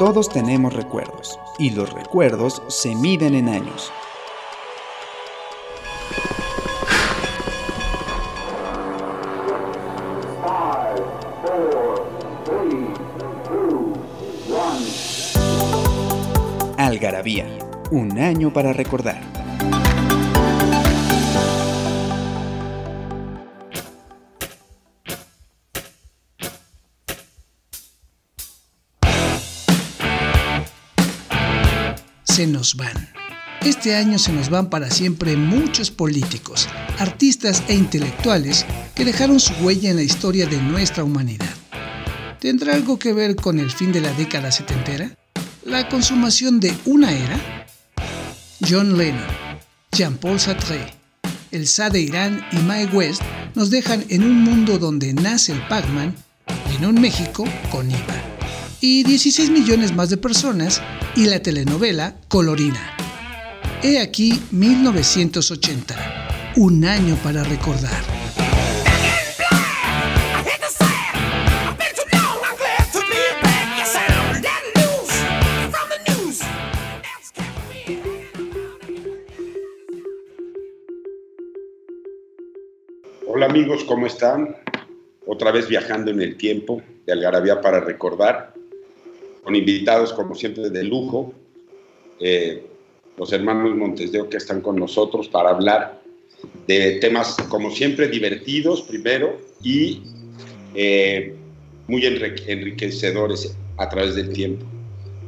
Todos tenemos recuerdos y los recuerdos se miden en años. Algarabía, un año para recordar. Se nos van. Este año se nos van para siempre muchos políticos, artistas e intelectuales que dejaron su huella en la historia de nuestra humanidad. ¿Tendrá algo que ver con el fin de la década setentera? ¿La consumación de una era? John Lennon, Jean-Paul Sartre, el Shah de Irán y Mae West nos dejan en un mundo donde nace el Pac-Man y en un México con IVA. Y 16 millones más de personas y la telenovela Colorina. He aquí 1980, un año para recordar. Hola amigos, ¿cómo están? Otra vez viajando en el tiempo de Algarabía para recordar, con invitados como siempre de lujo, eh, los hermanos Montes de Oca están con nosotros para hablar de temas como siempre divertidos primero y eh, muy enrique- enriquecedores a través del tiempo.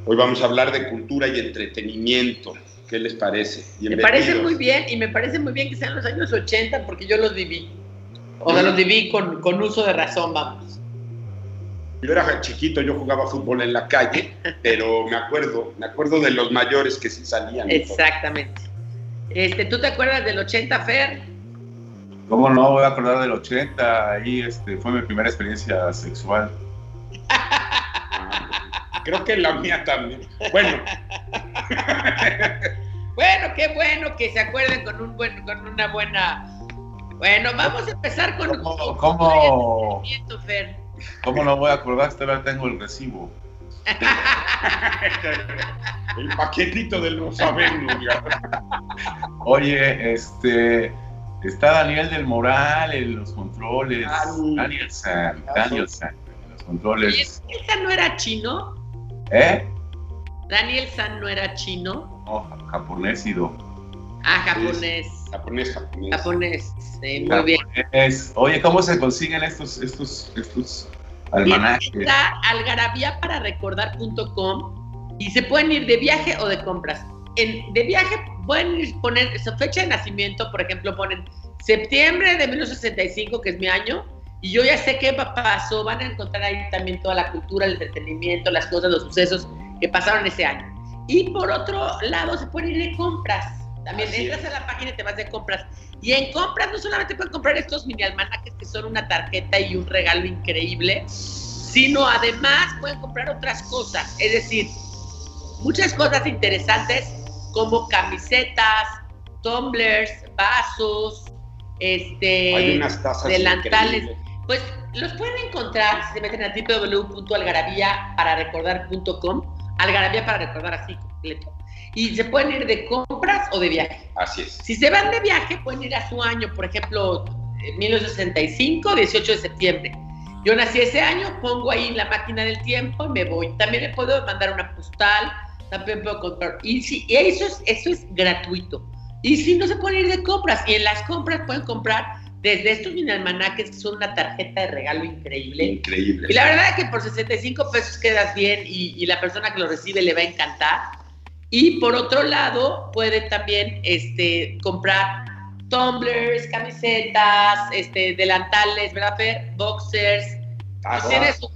Hoy vamos a hablar de cultura y entretenimiento. ¿Qué les parece? Me parece muy bien y me parece muy bien que sean los años 80 porque yo los viví. O sea, los viví con, con uso de razón, vamos. Yo era chiquito, yo jugaba fútbol en la calle, pero me acuerdo, me acuerdo de los mayores que sí salían. Exactamente. Este, ¿Tú te acuerdas del 80, Fer? ¿Cómo no? Voy a acordar del 80, ahí este, fue mi primera experiencia sexual. Creo que la mía también. Bueno, Bueno, qué bueno que se acuerden con, un buen, con una buena... Bueno, vamos a empezar con... ¿Cómo, con- cómo, Fer. Cómo no voy a acordar? Todavía tengo el recibo. el paquetito de los sabemos. ya. Oye, este, está Daniel del Moral en los controles. Dani. Daniel San, Ah, Daniel San en los controles. ¿esa no era chino? ¿Eh? ¿Daniel San no era chino? No, japonés ido. Ah, japonés. Japonés, japonés. Japonés, sí, muy bien. Japonés. Oye, ¿cómo se consiguen estos, estos, estos Bien, almanaques? Está algarabíapararecordar.com y se pueden ir de viaje o de compras. En, de viaje pueden ir- poner su fecha de nacimiento, por ejemplo, ponen septiembre de 1965, que es mi año, y yo ya sé qué pa- pasó. Van a encontrar ahí también toda la cultura, el entretenimiento, las cosas, los sucesos que pasaron ese año. Y por otro lado, se pueden ir de compras. También Así entras a la página y te vas de compras. Y en compras no solamente pueden comprar estos mini almanaques que son una tarjeta y un regalo increíble, sino además pueden comprar otras cosas. Es decir, muchas cosas interesantes como camisetas, tumblers, vasos, Hay este, unas tazas delantales. increíbles. Pues los pueden encontrar si se meten a www.algarabía.com, algarabía para recordar así completo. Y se pueden ir de compras o de viaje. Así es. Si se van de viaje, pueden ir a su año, por ejemplo, en 1965, 18 de septiembre. Yo nací ese año, pongo ahí la máquina del tiempo y me voy. También le puedo mandar una postal, también puedo comprar. Y, si, y eso, es, eso es gratuito. Y si no se pueden ir de compras, y en las compras pueden comprar desde estos mini almanaques que son una tarjeta de regalo increíble. Increíble. Y la verdad es que por 65 pesos quedas bien y, y la persona que lo recibe le va a encantar. Y por otro lado, pueden también este, comprar tumblers, camisetas, este, delantales, ¿verdad, Fer? Boxers. Ah, Tú tienes un,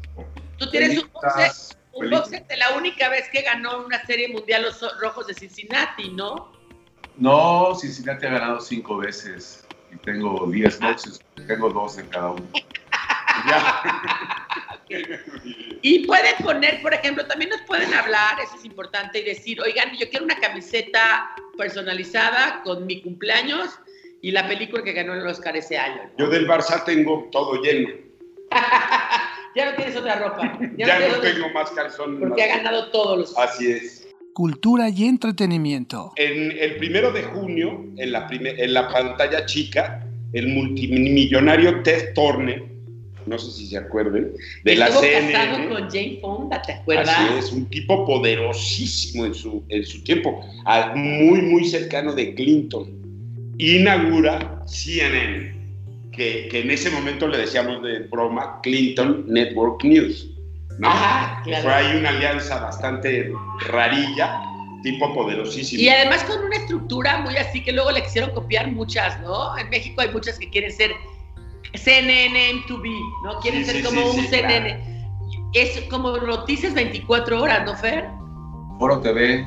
tú tienes un boxer, un boxer de la única vez que ganó una serie mundial los Rojos de Cincinnati, ¿no? No, Cincinnati ha ganado cinco veces y tengo 10 boxes, tengo dos en cada uno. Y pueden poner, por ejemplo, también nos pueden hablar, eso es importante, y decir, oigan, yo quiero una camiseta personalizada con mi cumpleaños y la película que ganó el Oscar ese año. Yo del Barça tengo todo lleno. ya no tienes otra ropa. Ya, no tengo más calzones. Porque ha ganado todos los. Así es. Cultura y entretenimiento. En el primero de junio, en la, en la pantalla chica, el multimillonario Ted Turner, no sé si se acuerden, de la CNN. casado con Jane Fonda, ¿te acuerdas? Así es, un tipo poderosísimo en su, en su tiempo, muy, muy cercano de Clinton. Inaugura CNN, que, que en ese momento le decíamos de broma Clinton Network News. ¿no? Ajá, claro. Fue ahí una alianza bastante rarilla, tipo poderosísimo. Y además con una estructura muy así que luego le quisieron copiar muchas, ¿no? En México hay muchas que quieren ser CNN M2B, ¿no? Quieren Sí, ser sí, como sí, un CNN. Es como noticias 24 horas, ¿no, Fer? Foro TV.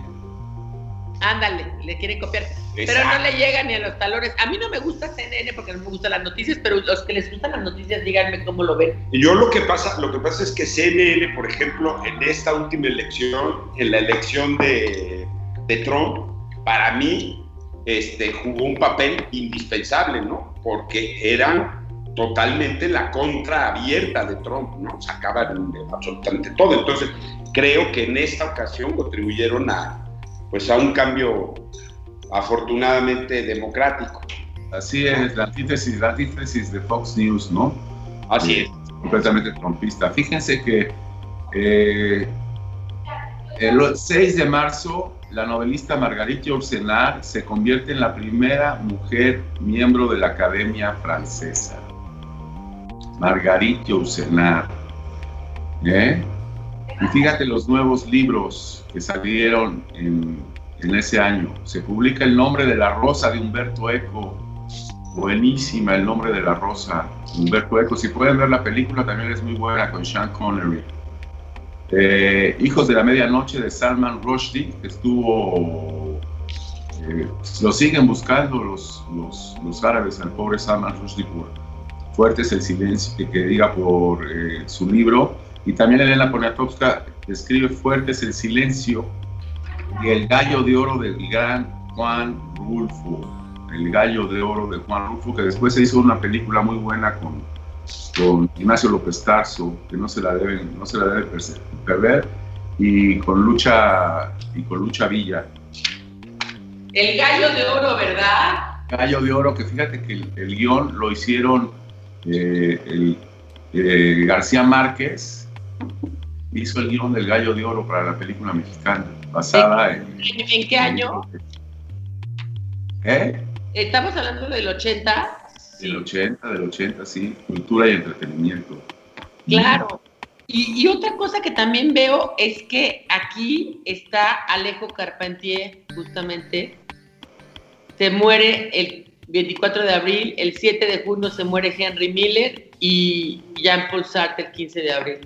Ándale, le quieren copiar. Pero no le llega ni a los talones. A mí no me gusta CNN porque no me gustan las noticias, pero los que les gustan las noticias, díganme cómo lo ven. Yo lo que pasa, lo que pasa es que CNN, por ejemplo, en esta última elección, en la elección de, de Trump, para mí este, jugó un papel indispensable, ¿no? Porque eran totalmente la contra abierta de Trump, ¿no? Sacaban absolutamente todo. Entonces, creo que en esta ocasión contribuyeron a, pues, a un cambio afortunadamente democrático. Así es, la antítesis, la antítesis de Fox News, ¿no? Así es. completamente trompista. Fíjense que eh, el 6 de marzo la novelista Marguerite Yourcenar se convierte en la primera mujer miembro de la Academia Francesa. Marguerite Yourcenar. ¿Eh? Y fíjate los nuevos libros que salieron en, en ese año. Se publica El nombre de la rosa de Humberto Eco. Buenísima El nombre de la rosa, Humberto Eco. Si pueden ver la película, también es muy buena con Sean Connery. Eh, Hijos de la Medianoche de Salman Rushdie, que estuvo. eh, lo siguen buscando los, los, los árabes al pobre Salman Rushdie por Fuerte es el silencio, que, que diga por eh, su libro. Y también Elena Poniatowska escribe Fuerte es el silencio y El gallo de oro del gran Juan Rulfo. El gallo de oro de Juan Rulfo, que después se hizo una película muy buena con, con Ignacio López Tarso, que no se la deben, no se la debe perder, y con Lucha, y con Lucha Villa. El gallo de oro, ¿verdad? Gallo de Oro, que fíjate que el, el guion lo hicieron eh, el, eh, García Márquez, hizo el guion del Gallo de Oro para la película mexicana, basada en... ¿En, en qué año? ¿Eh? Estamos hablando del 80. Del 80, del 80, sí, cultura y entretenimiento. Claro. Y, y otra cosa que también veo es que aquí está Alejo Carpentier, justamente. Se muere el 24 de abril, el 7 de junio se muere Henry Miller y Jean-Paul Sartre el 15 de abril.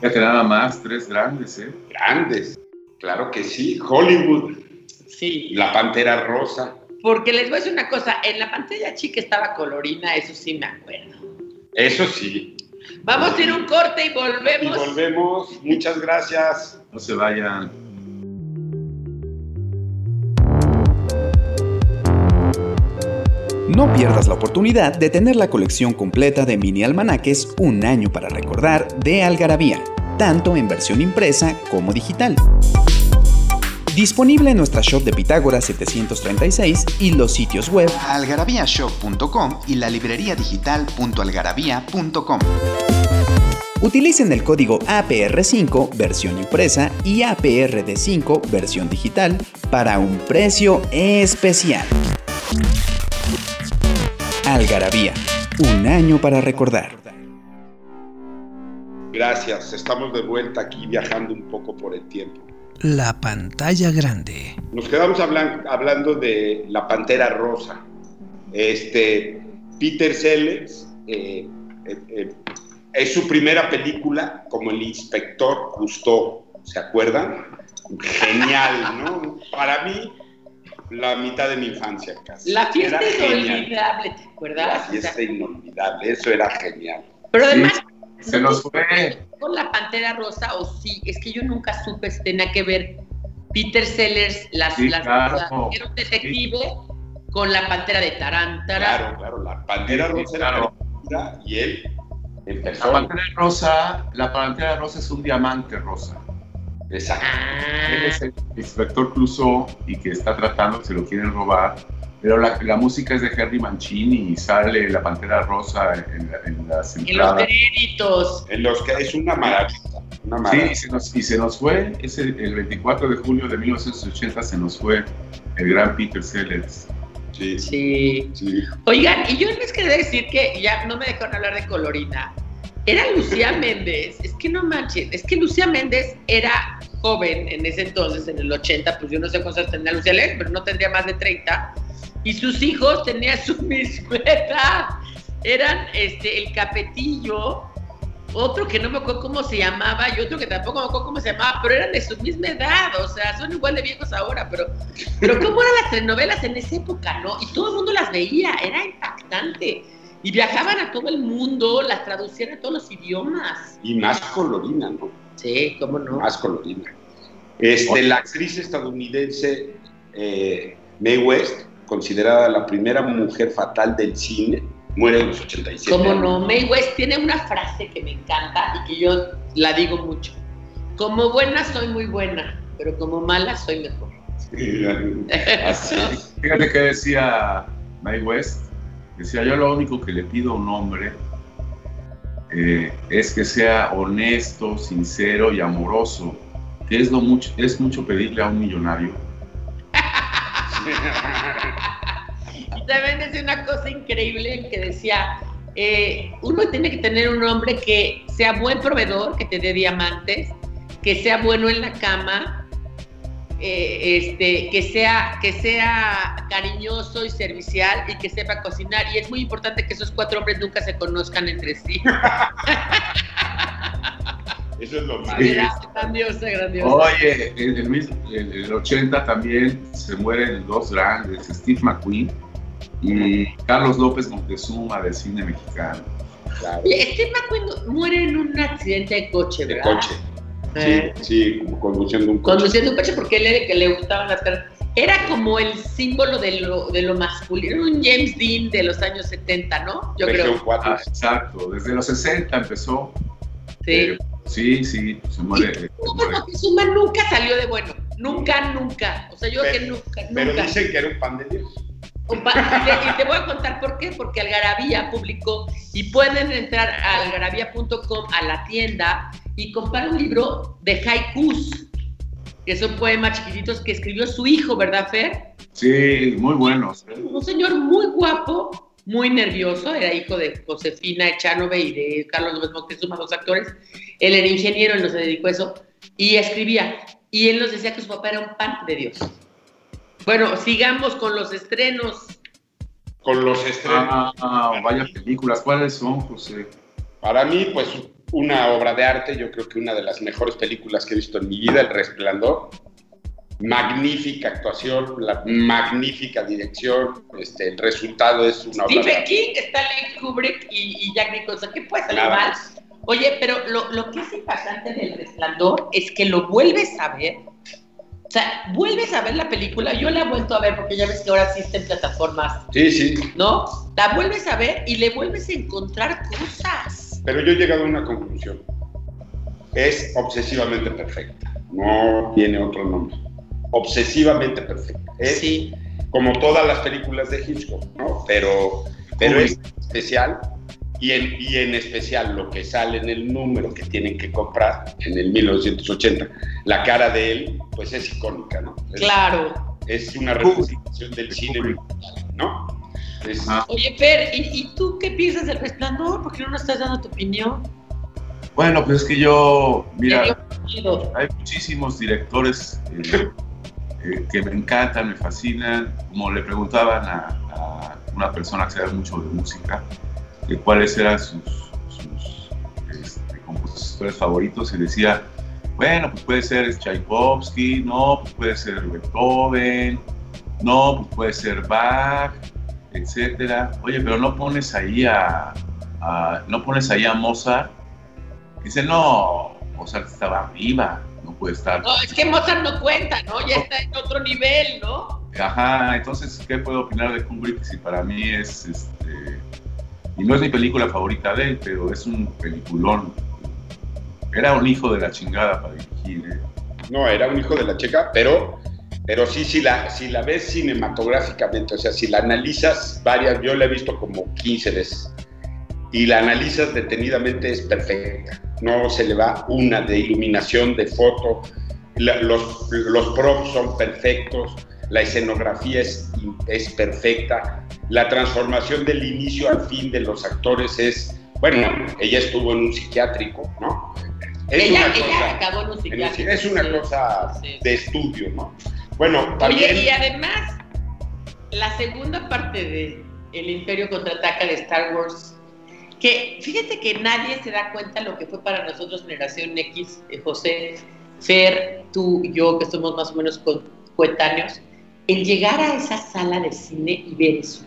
Fíjate nada más, tres grandes, ¿eh? Grandes, claro que sí. Hollywood, Sí. La Pantera Rosa. Porque les voy a decir una cosa, en la pantalla chica estaba colorina, eso sí me acuerdo. Eso sí. Vamos a ir a un corte y Y volvemos. volvemos. Muchas gracias. No se vayan. No pierdas la oportunidad de tener la colección completa de mini almanaques Un año para recordar de Algarabía, tanto en versión impresa como digital. Disponible en nuestra shop de Pitágoras 736 y los sitios web algarabíashop.com y la librería digital.algarabía.com. Utilicen el código APR5 versión impresa y APRD5 versión digital para un precio especial. Algarabía, un año para recordar. Gracias. Estamos de vuelta aquí viajando un poco por el tiempo. La pantalla grande. Nos quedamos hablan- hablando de La Pantera Rosa. Este, Peter Sellers eh, eh, eh, es su primera película como el inspector Cousteau. ¿Se acuerdan? Genial, ¿no? Para mí, la mitad de mi infancia casi. La fiesta Era genial. inolvidable, ¿te La acuerdas? O sea, fiesta inolvidable, eso era genial. pero además, Se nos fue. con la Pantera Rosa, o sí, es que yo nunca supe si tenía que ver Peter Sellers, las, Sí, las claro. o sea, era un detective con la Pantera de Tarantara. Claro, claro, la Pantera Sí, Rosa era claro. película y él La pantera rosa, la pantera rosa es un diamante rosa. Exacto. Él es el inspector Clouseau y que está tratando, se lo quieren robar. Pero la, la música es de Henry Mancini y sale la pantera rosa en, en las En los entradas. créditos. En los que es una maravilla. Una Sí, y se nos, y se nos fue, ese, el 24 de julio de 1980 se nos fue el gran Peter Sellers. Sí, sí. Sí. sí. Oigan, y yo les quería decir que ya no me dejaron hablar de Colorina. Era Lucía Méndez. Es que no manchen. Es que Lucía Méndez era joven en ese entonces, en el 80. Pues yo no sé cuántos tenía Lucía Méndez, pero no tendría más de 30. Y sus hijos tenían su misma edad. Eran este, el Capetillo, otro que no me acuerdo cómo se llamaba y otro que tampoco me acuerdo cómo se llamaba, pero eran de su misma edad. O sea, son igual de viejos ahora, pero pero cómo eran las telenovelas en esa época, ¿no? Y todo el mundo las veía, era impactante. Y viajaban a todo el mundo, las traducían a todos los idiomas. Y más colorina, ¿no? Sí, cómo no. Más colorina. Este, la actriz estadounidense eh, Mae West, considerada la primera mujer fatal del cine, muere en los 87. Cómo años. no. Mae West tiene una frase que me encanta y que yo la digo mucho. Como buena soy muy buena, pero como mala soy mejor. Así. Fíjate que decía Mae West, decía yo lo único que le pido a un hombre eh, es que sea honesto, sincero y amoroso, es, lo mucho, es mucho pedirle a un millonario. Y también decía una cosa increíble que decía, eh, uno tiene que tener un hombre que sea buen proveedor, que te dé diamantes, que sea bueno en la cama, eh, este, que, sea, que sea cariñoso y servicial y que sepa cocinar. Y es muy importante que esos cuatro hombres nunca se conozcan entre sí. Eso es lo más. Sí. grandiosa, grandiosa. Oye, en el, mis- en el 80 también se mueren dos grandes, Steve McQueen y Carlos López Montezuma del cine mexicano. Claro, Steve McQueen muere en un accidente de coche, de ¿verdad? coche. Eh. Sí, sí, como conduciendo un coche. conduciendo un coche porque él era el que le gustaban las caras. Era como el símbolo de lo, de lo masculino, era un James Dean de los años 70, ¿no? Yo Región creo. cuatro. Ah, exacto, desde los 60 empezó. Sí. Eh, sí, sí, se muere. Moctezuma nunca salió de bueno. Nunca, nunca. O sea, yo creo que Pero- nunca, Pero nunca. dicen que era un pan de Dios. Compa- Y te, y te voy a contar por qué, porque Algarabía publicó y pueden entrar a algarabía.com a la tienda y comprar un libro de haikus, que son poemas chiquititos que escribió su hijo, ¿verdad, Fer? Sí, muy buenos. ¿eh? Un señor muy guapo, muy nervioso, era hijo de Josefina Echanove y de Carlos López Moctezuma, dos actores. Él era ingeniero, él no se dedicó a eso, y escribía. Y él nos decía que su papá era un pan de Dios. Bueno, sigamos con los estrenos. Con los estrenos. Ah, vaya películas. ¿Cuáles son, José? Para mí, pues, una obra de arte. Yo creo que una de las mejores películas que he visto en mi vida, El Resplandor. Magnífica actuación, la magnífica dirección. Este, el resultado es una obra de Stephen. King, Stanley Kubrick y, y Jack Nicholson. ¿Qué puede salir mal? Oye, pero lo, lo que es impactante del resplandor es que lo vuelves a ver. O sea, vuelves a ver la película. Yo la he vuelto a ver porque ya ves que ahora existen plataformas, Sí, sí. ¿no? La vuelves a ver y le vuelves a encontrar cosas. Pero yo he llegado a una conclusión. Es obsesivamente perfecta. No tiene otro nombre. Obsesivamente perfecta. Es Sí. como todas las películas de Hitchcock, ¿no? Pero, pero Uy. es especial y en, y en especial lo que sale en el número que tienen que comprar en el 1980. La cara de él, pues es icónica, ¿no? Es, Claro. es una representación del cine, ¿no? Ajá. Oye, Fer, ¿y, y tú qué piensas del resplandor? ¿Por qué no nos estás dando tu opinión? Bueno, pues es que yo, mira, hay muchísimos directores eh, eh, que me encantan, me fascinan. Como le preguntaban a, a una persona que sabe mucho de música, que cuáles eran sus, sus, este, compositores favoritos, y decía, bueno, pues puede ser Tchaikovsky, no, pues puede ser Beethoven, no, pues puede ser Bach, etcétera. Oye, pero no pones ahí a, a- no pones ahí a Mozart. Dice, no, Mozart estaba arriba, no puede estar. No, es que Mozart no cuenta, ¿no? Ya está en otro nivel, ¿no? Ajá, entonces, ¿qué puedo opinar de Kubrick si para mí es este, Y no es mi película favorita de él, pero es un peliculón. Era un hijo de la chingada para dirigir. ¿eh? No, era un hijo de la checa, pero, pero sí, si la, si la ves cinematográficamente, o sea, si la analizas varias, yo la he visto como 15 veces, y la analizas detenidamente, es perfecta. No se le va una de iluminación, de foto, los, los props son perfectos, la escenografía es, es perfecta, la transformación del inicio al fin de los actores es, bueno, ella estuvo en un psiquiátrico, ¿no? Es ella, una cosa, acabó en un psiquiátrico. Es una cosa de estudio, ¿no? Bueno, también... Oye, y además, la segunda parte de El Imperio Contraataca de Star Wars, que fíjate que nadie se da cuenta lo que fue para nosotros Generación X, eh, José, Fer, tú y yo, que somos más o menos coetáneos, el llegar a esa sala de cine y ver eso.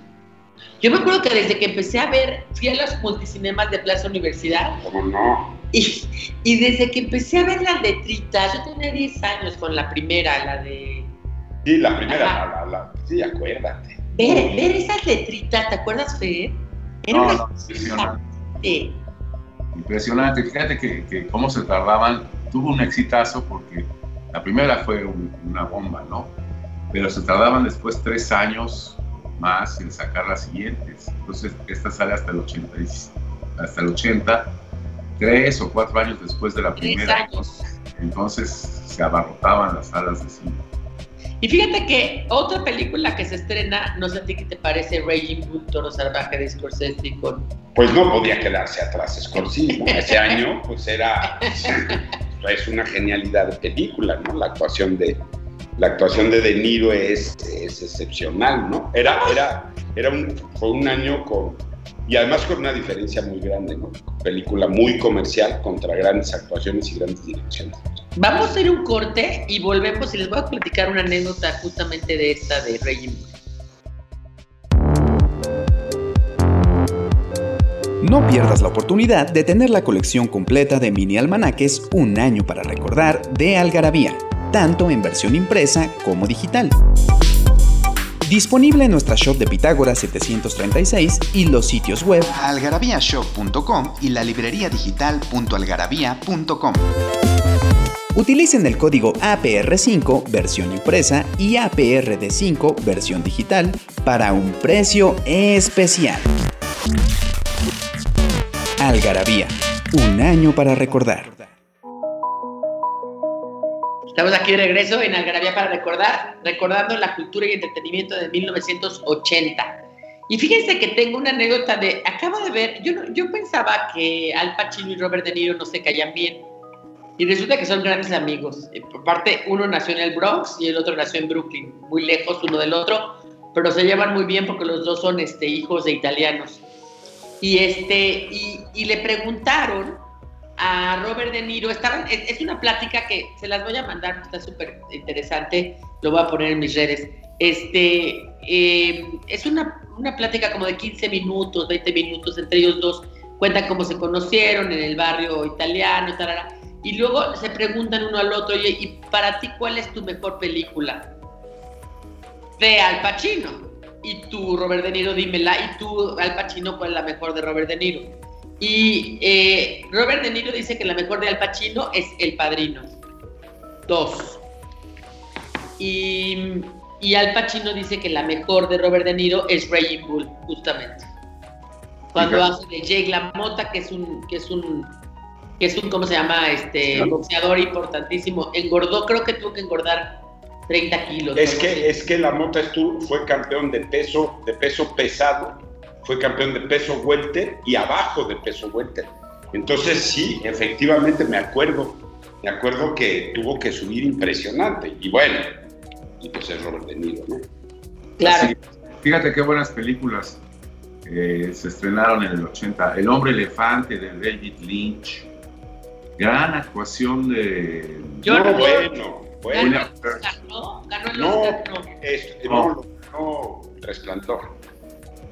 Yo me acuerdo que desde que empecé a ver, fui a los multicinemas de Plaza Universidad. ¿Cómo no? Y, y desde que empecé a ver las letritas, yo tenía 10 años con la primera, la de... Sí, la primera, la, la, sí, acuérdate. Ver, ver esas letritas, ¿te acuerdas, Fer? Era no, no, impresionante. Impresionante. Fíjate que, que, cómo se tardaban. Tuvo un exitazo porque la primera fue un, una bomba, ¿no? Pero se tardaban después tres años más en sacar las siguientes. Entonces, esta sale hasta el 80, hasta el 80 tres o cuatro años después de la primera. Entonces, se abarrotaban las salas de cine. Y fíjate que otra película que se estrena, no sé a ti qué te parece, Raging Bull, Toro Salvaje de Scorsese con... Pues no podía quedarse atrás Scorsese, Ese año, pues era... es una genialidad de película, ¿no? La actuación de, la actuación de De Niro es, es excepcional, ¿no? Era, era, era un, fue un año con, y además con una diferencia muy grande, ¿no? Película muy comercial contra grandes actuaciones y grandes direcciones. Vamos a hacer un corte y volvemos y les voy a platicar una anécdota justamente de esta de Rey No pierdas la oportunidad de tener la colección completa de mini almanaques Un año para recordar de Algarabía tanto en versión impresa como digital. Disponible en nuestra shop de Pitágoras 736 y los sitios web algarabíashop.com y la librería digital.algarabía.com. Utilicen el código APR5 versión impresa y APRD5 versión digital para un precio especial. Algarabía, un año para recordar. Estamos aquí de regreso en Algarabía para recordar, recordando la cultura y entretenimiento de 1980. Y fíjense que tengo una anécdota de, acabo de ver, yo, yo pensaba que Al Pacino y Robert De Niro no se caían bien. Y resulta que son grandes amigos. Eh, por parte, uno nació en el Bronx y el otro nació en Brooklyn, muy lejos uno del otro, pero se llevan muy bien porque los dos son este, hijos de italianos. Y, este, y, y le preguntaron a Robert De Niro. Estaban, es, una plática que se las voy a mandar, está súper interesante, lo voy a poner en mis redes. Este, eh, es una, una plática como de 15 minutos, 20 minutos entre ellos dos. Cuentan cómo se conocieron en el barrio italiano, y luego se preguntan uno al otro, oye, ¿y para ti cuál es tu mejor película? De Al Pacino. Y tú, Robert De Niro, dímela. Y tú, Al Pacino, ¿cuál es la mejor de Robert De Niro? Y eh, Robert De Niro dice que la mejor de Al Pacino es El Padrino. Dos. Y, y Al Pacino dice que la mejor de Robert De Niro es Raging Bull, justamente. Cuando hace de Jake LaMotta, que es un, que es un, que es un, ¿cómo se llama? Este boxeador importantísimo. Engordó, creo que tuvo que engordar 30 kilos. Es que, es que LaMotta fue campeón de peso, de peso pesado fue campeón de peso welter y abajo de peso welter. Entonces sí, efectivamente me acuerdo, me acuerdo que tuvo que subir impresionante. Y bueno, y pues es Robert De Niro, ¿no? Claro. fíjate qué buenas películas eh, se estrenaron en el 80. El hombre elefante de David Lynch. Gran actuación de... Yo no, bueno, bueno. Ganó, ganó el no, no, no, Resplandor.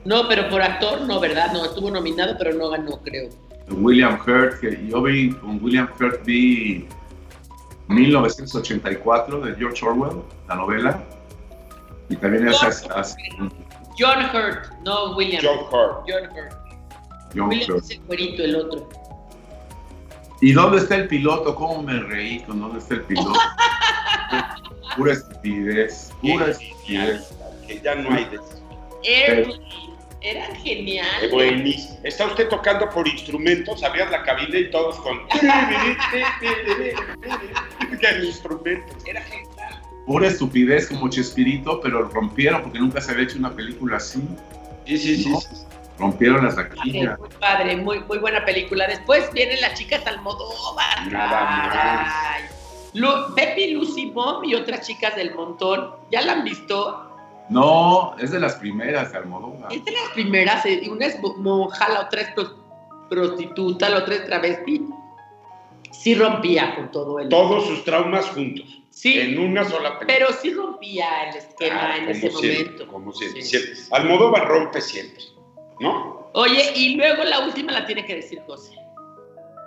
No, pero por actor no, ¿verdad? No, estuvo nominado, pero no ganó, creo. William Hurt, yo vi con William Hurt vi 1984 de George Orwell, la novela. Y también John, John Hurt, no William. John Hurt. John Hurt. John Williams es el cuerito, el otro. ¿Y dónde está el piloto? ¿Cómo me reí con dónde está el piloto? pura estupidez, pura estupidez. Que ya no hay de Era genial. Está usted tocando por instrumentos, abrías la cabina y todos con. instrumentos. Era genial. Pura estupidez como Chespirito, pero rompieron porque nunca se había hecho una película así. Sí, sí, sí. Rompieron las taquillas. Muy padre, muy, muy buena película. Después vienen las chicas Almodóvar. Nada más. Lu Pepe, Lucy Bomb y otras chicas del montón. ¿Ya la han visto? No, es de las primeras de Almodóvar. Es de las primeras. Eh, una es monja, la otra es prostituta, la otra es travesti. Sí rompía con todo el. Todos sus traumas juntos. Sí. En una sola película. Pero sí rompía el esquema en ese momento. Como siempre, siempre. Almodóvar rompe siempre. ¿no? Oye, y luego la última la tiene que decir José.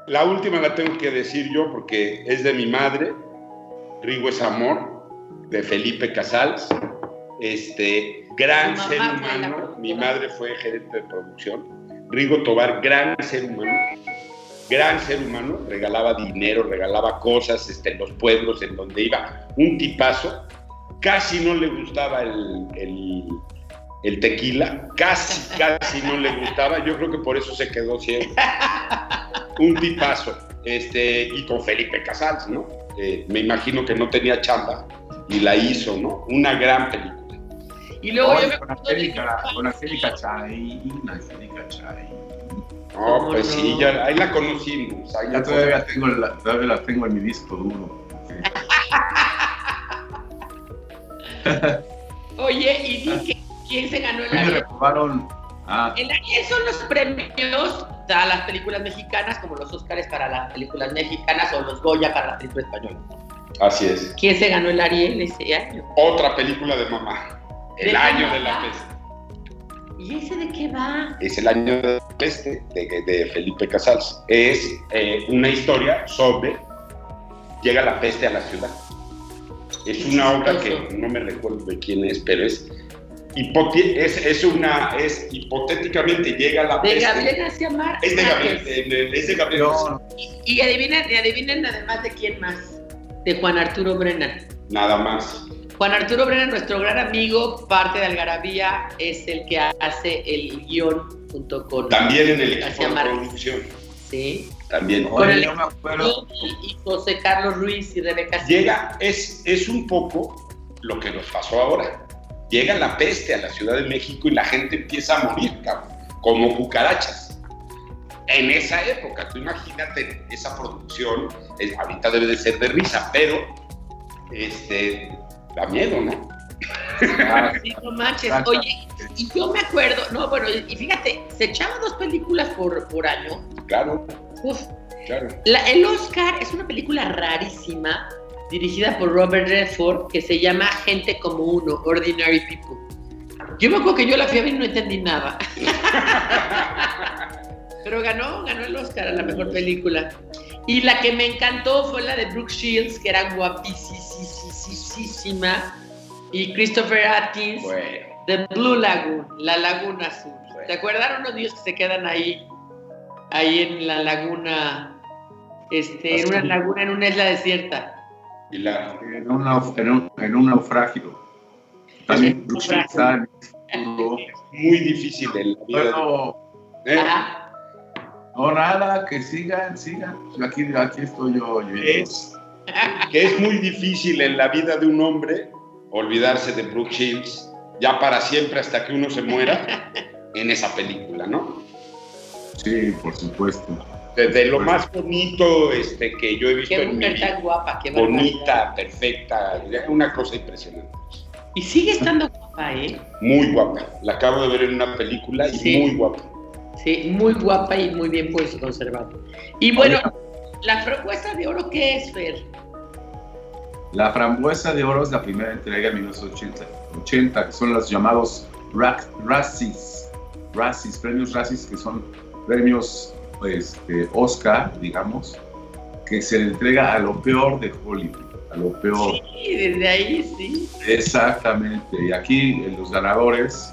La última la tengo que decir yo porque es de mi madre, Rigo es amor, de Felipe Casals, este gran ser humano, mi madre fue gerente de producción, Rigo Tobar, gran ser humano, gran ser humano, regalaba dinero, regalaba cosas este, en los pueblos en donde iba, un tipazo, casi no le gustaba el el tequila, casi, casi no le gustaba, yo creo que por eso se quedó ciego. Un tipazo, este, y con Felipe Casals, ¿no? Eh, me imagino que no tenía chamba y la hizo, ¿no? Una gran película. Y luego yo me con Angélica, con Angélica Chay, Angélica Chay. No, pues sí, ya, ahí la conocimos. Ahí ya todavía, tengo la, todavía la tengo en mi disco duro. Oye, y dije, ¿Quién se ganó el Ariel? Ah. El Ariel son los premios a las películas mexicanas, como los Óscares para las películas mexicanas o los Goya para la película española. Así es. ¿Quién se ganó el Ariel ese año? Otra película de mamá. El año de la peste. ¿Y ese de qué va? Es el año de la peste de, Felipe Casals. Es eh, una historia sobre llega la peste a la ciudad. Es una obra que no me recuerdo de quién es, pero es es, es, una, es hipotéticamente llega la De Gabriel García Márquez. Es de Gabriel, es de Gabriel Y, y, adivinen, y adivinen además de quién más, de Juan Arturo Brennan. Nada más. Juan Arturo Brennan, nuestro gran amigo, parte de Algarabía, es el que hace el guion junto con... También en el equipo de producción. Sí. También. Con el y, José Carlos Ruiz y Rebeca Llega, es, es un poco lo que nos pasó ahora llega la peste a la Ciudad de México y la gente empieza a morir, como cucarachas. En esa época, tú imagínate esa producción, ahorita debe de ser de risa, pero este, da miedo, ¿no? sí, no manches. Oye, y yo me acuerdo, no, bueno, y fíjate, se echaban dos películas por, por año. Claro. Uf. Claro. el Oscar es una película rarísima dirigida por Robert Redford, que se llama Gente como uno, Ordinary People. Yo me acuerdo que yo la fui a ver y no entendí nada. Pero ganó, ganó el Oscar a la mejor película. Y la que me encantó fue la de Brooke Shields, que era guapísima. Y Christopher Atkins, de Blue Lagoon, la Laguna Azul. ¿Te acuerdan unos niños que se quedan ahí, ahí en la laguna, este, en una laguna, en una isla desierta? En, un, en, un, naufragio. También está muy difícil el bueno, ¿Eh? No, nada, que sigan, sigan. Aquí, aquí estoy yo. Es, que es muy difícil en la vida de un hombre olvidarse de Brooke Shields ya para siempre hasta que uno se muera en esa película, ¿no? Sí, por supuesto. Desde lo más bonito este, que yo he visto en mi vida. guapa, qué Bonita, perfecta, una cosa impresionante. Y sigue estando guapa, ¿eh? Muy guapa. La acabo de ver en una película y muy guapa. Sí, muy guapa y muy bien pues conservada. Y bueno, ¿la frambuesa de oro qué es, Fer? La frambuesa de oro es la primera entrega de 1980, 80, que son los llamados Razzies, Razzies, premios Razzies, que son premios este, Oscar, digamos, que se le entrega a lo peor de Hollywood, a lo peor. Sí, desde ahí sí. Exactamente. Y aquí los ganadores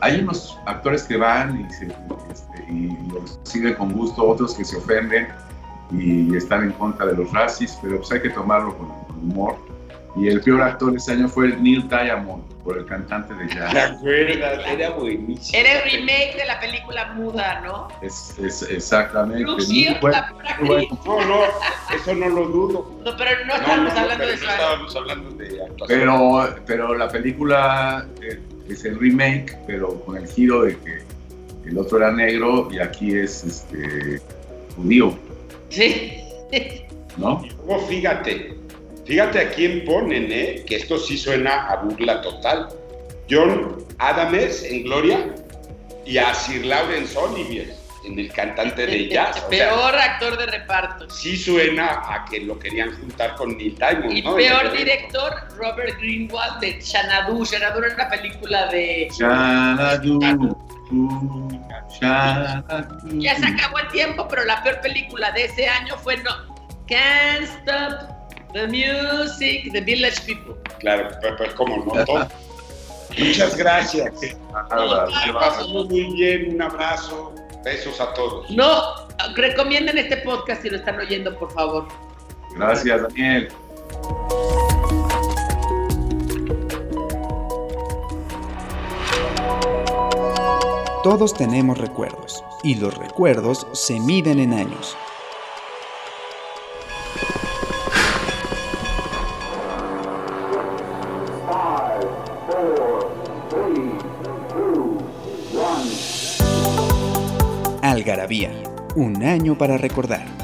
hay unos actores que van y, se, este, y lo siguen con gusto, otros que se ofenden y están en contra de los racis, pero pues hay que tomarlo con, humor. Y el peor actor ese año fue Neil Diamond, por el cantante de jazz. Era buenísimo. Era el remake de la película muda, ¿no? Es, es exactamente. No, no, no, eso no lo dudo. No, pero no estamos hablando de eso. No estábamos hablando de actuación. Pero, pero la película eh, es el remake, pero con el giro de que el otro era negro y aquí es este judío. Sí. ¿No? Oh, fíjate, fíjate a quién ponen, ¿eh? Que esto sí suena a burla total. John Adames en Gloria y a Sir Lawrence Olivier en el cantante de jazz. peor actor de reparto. Sí suena a que lo querían juntar con Neil Diamond, y peor director, Robert Greenwald de Xanadu. Xanadu era una película de... Xanadu. Ya se acabó el tiempo, pero la peor película de ese año fue no, Can't Stop the Music, The Village People. Claro, pero, como no Muchas gracias. muy bien, un abrazo, besos a todos. No, recomienden este podcast si lo están oyendo, por favor. Gracias, Daniel. Todos tenemos recuerdos y los recuerdos se miden en años. Un año para recordar.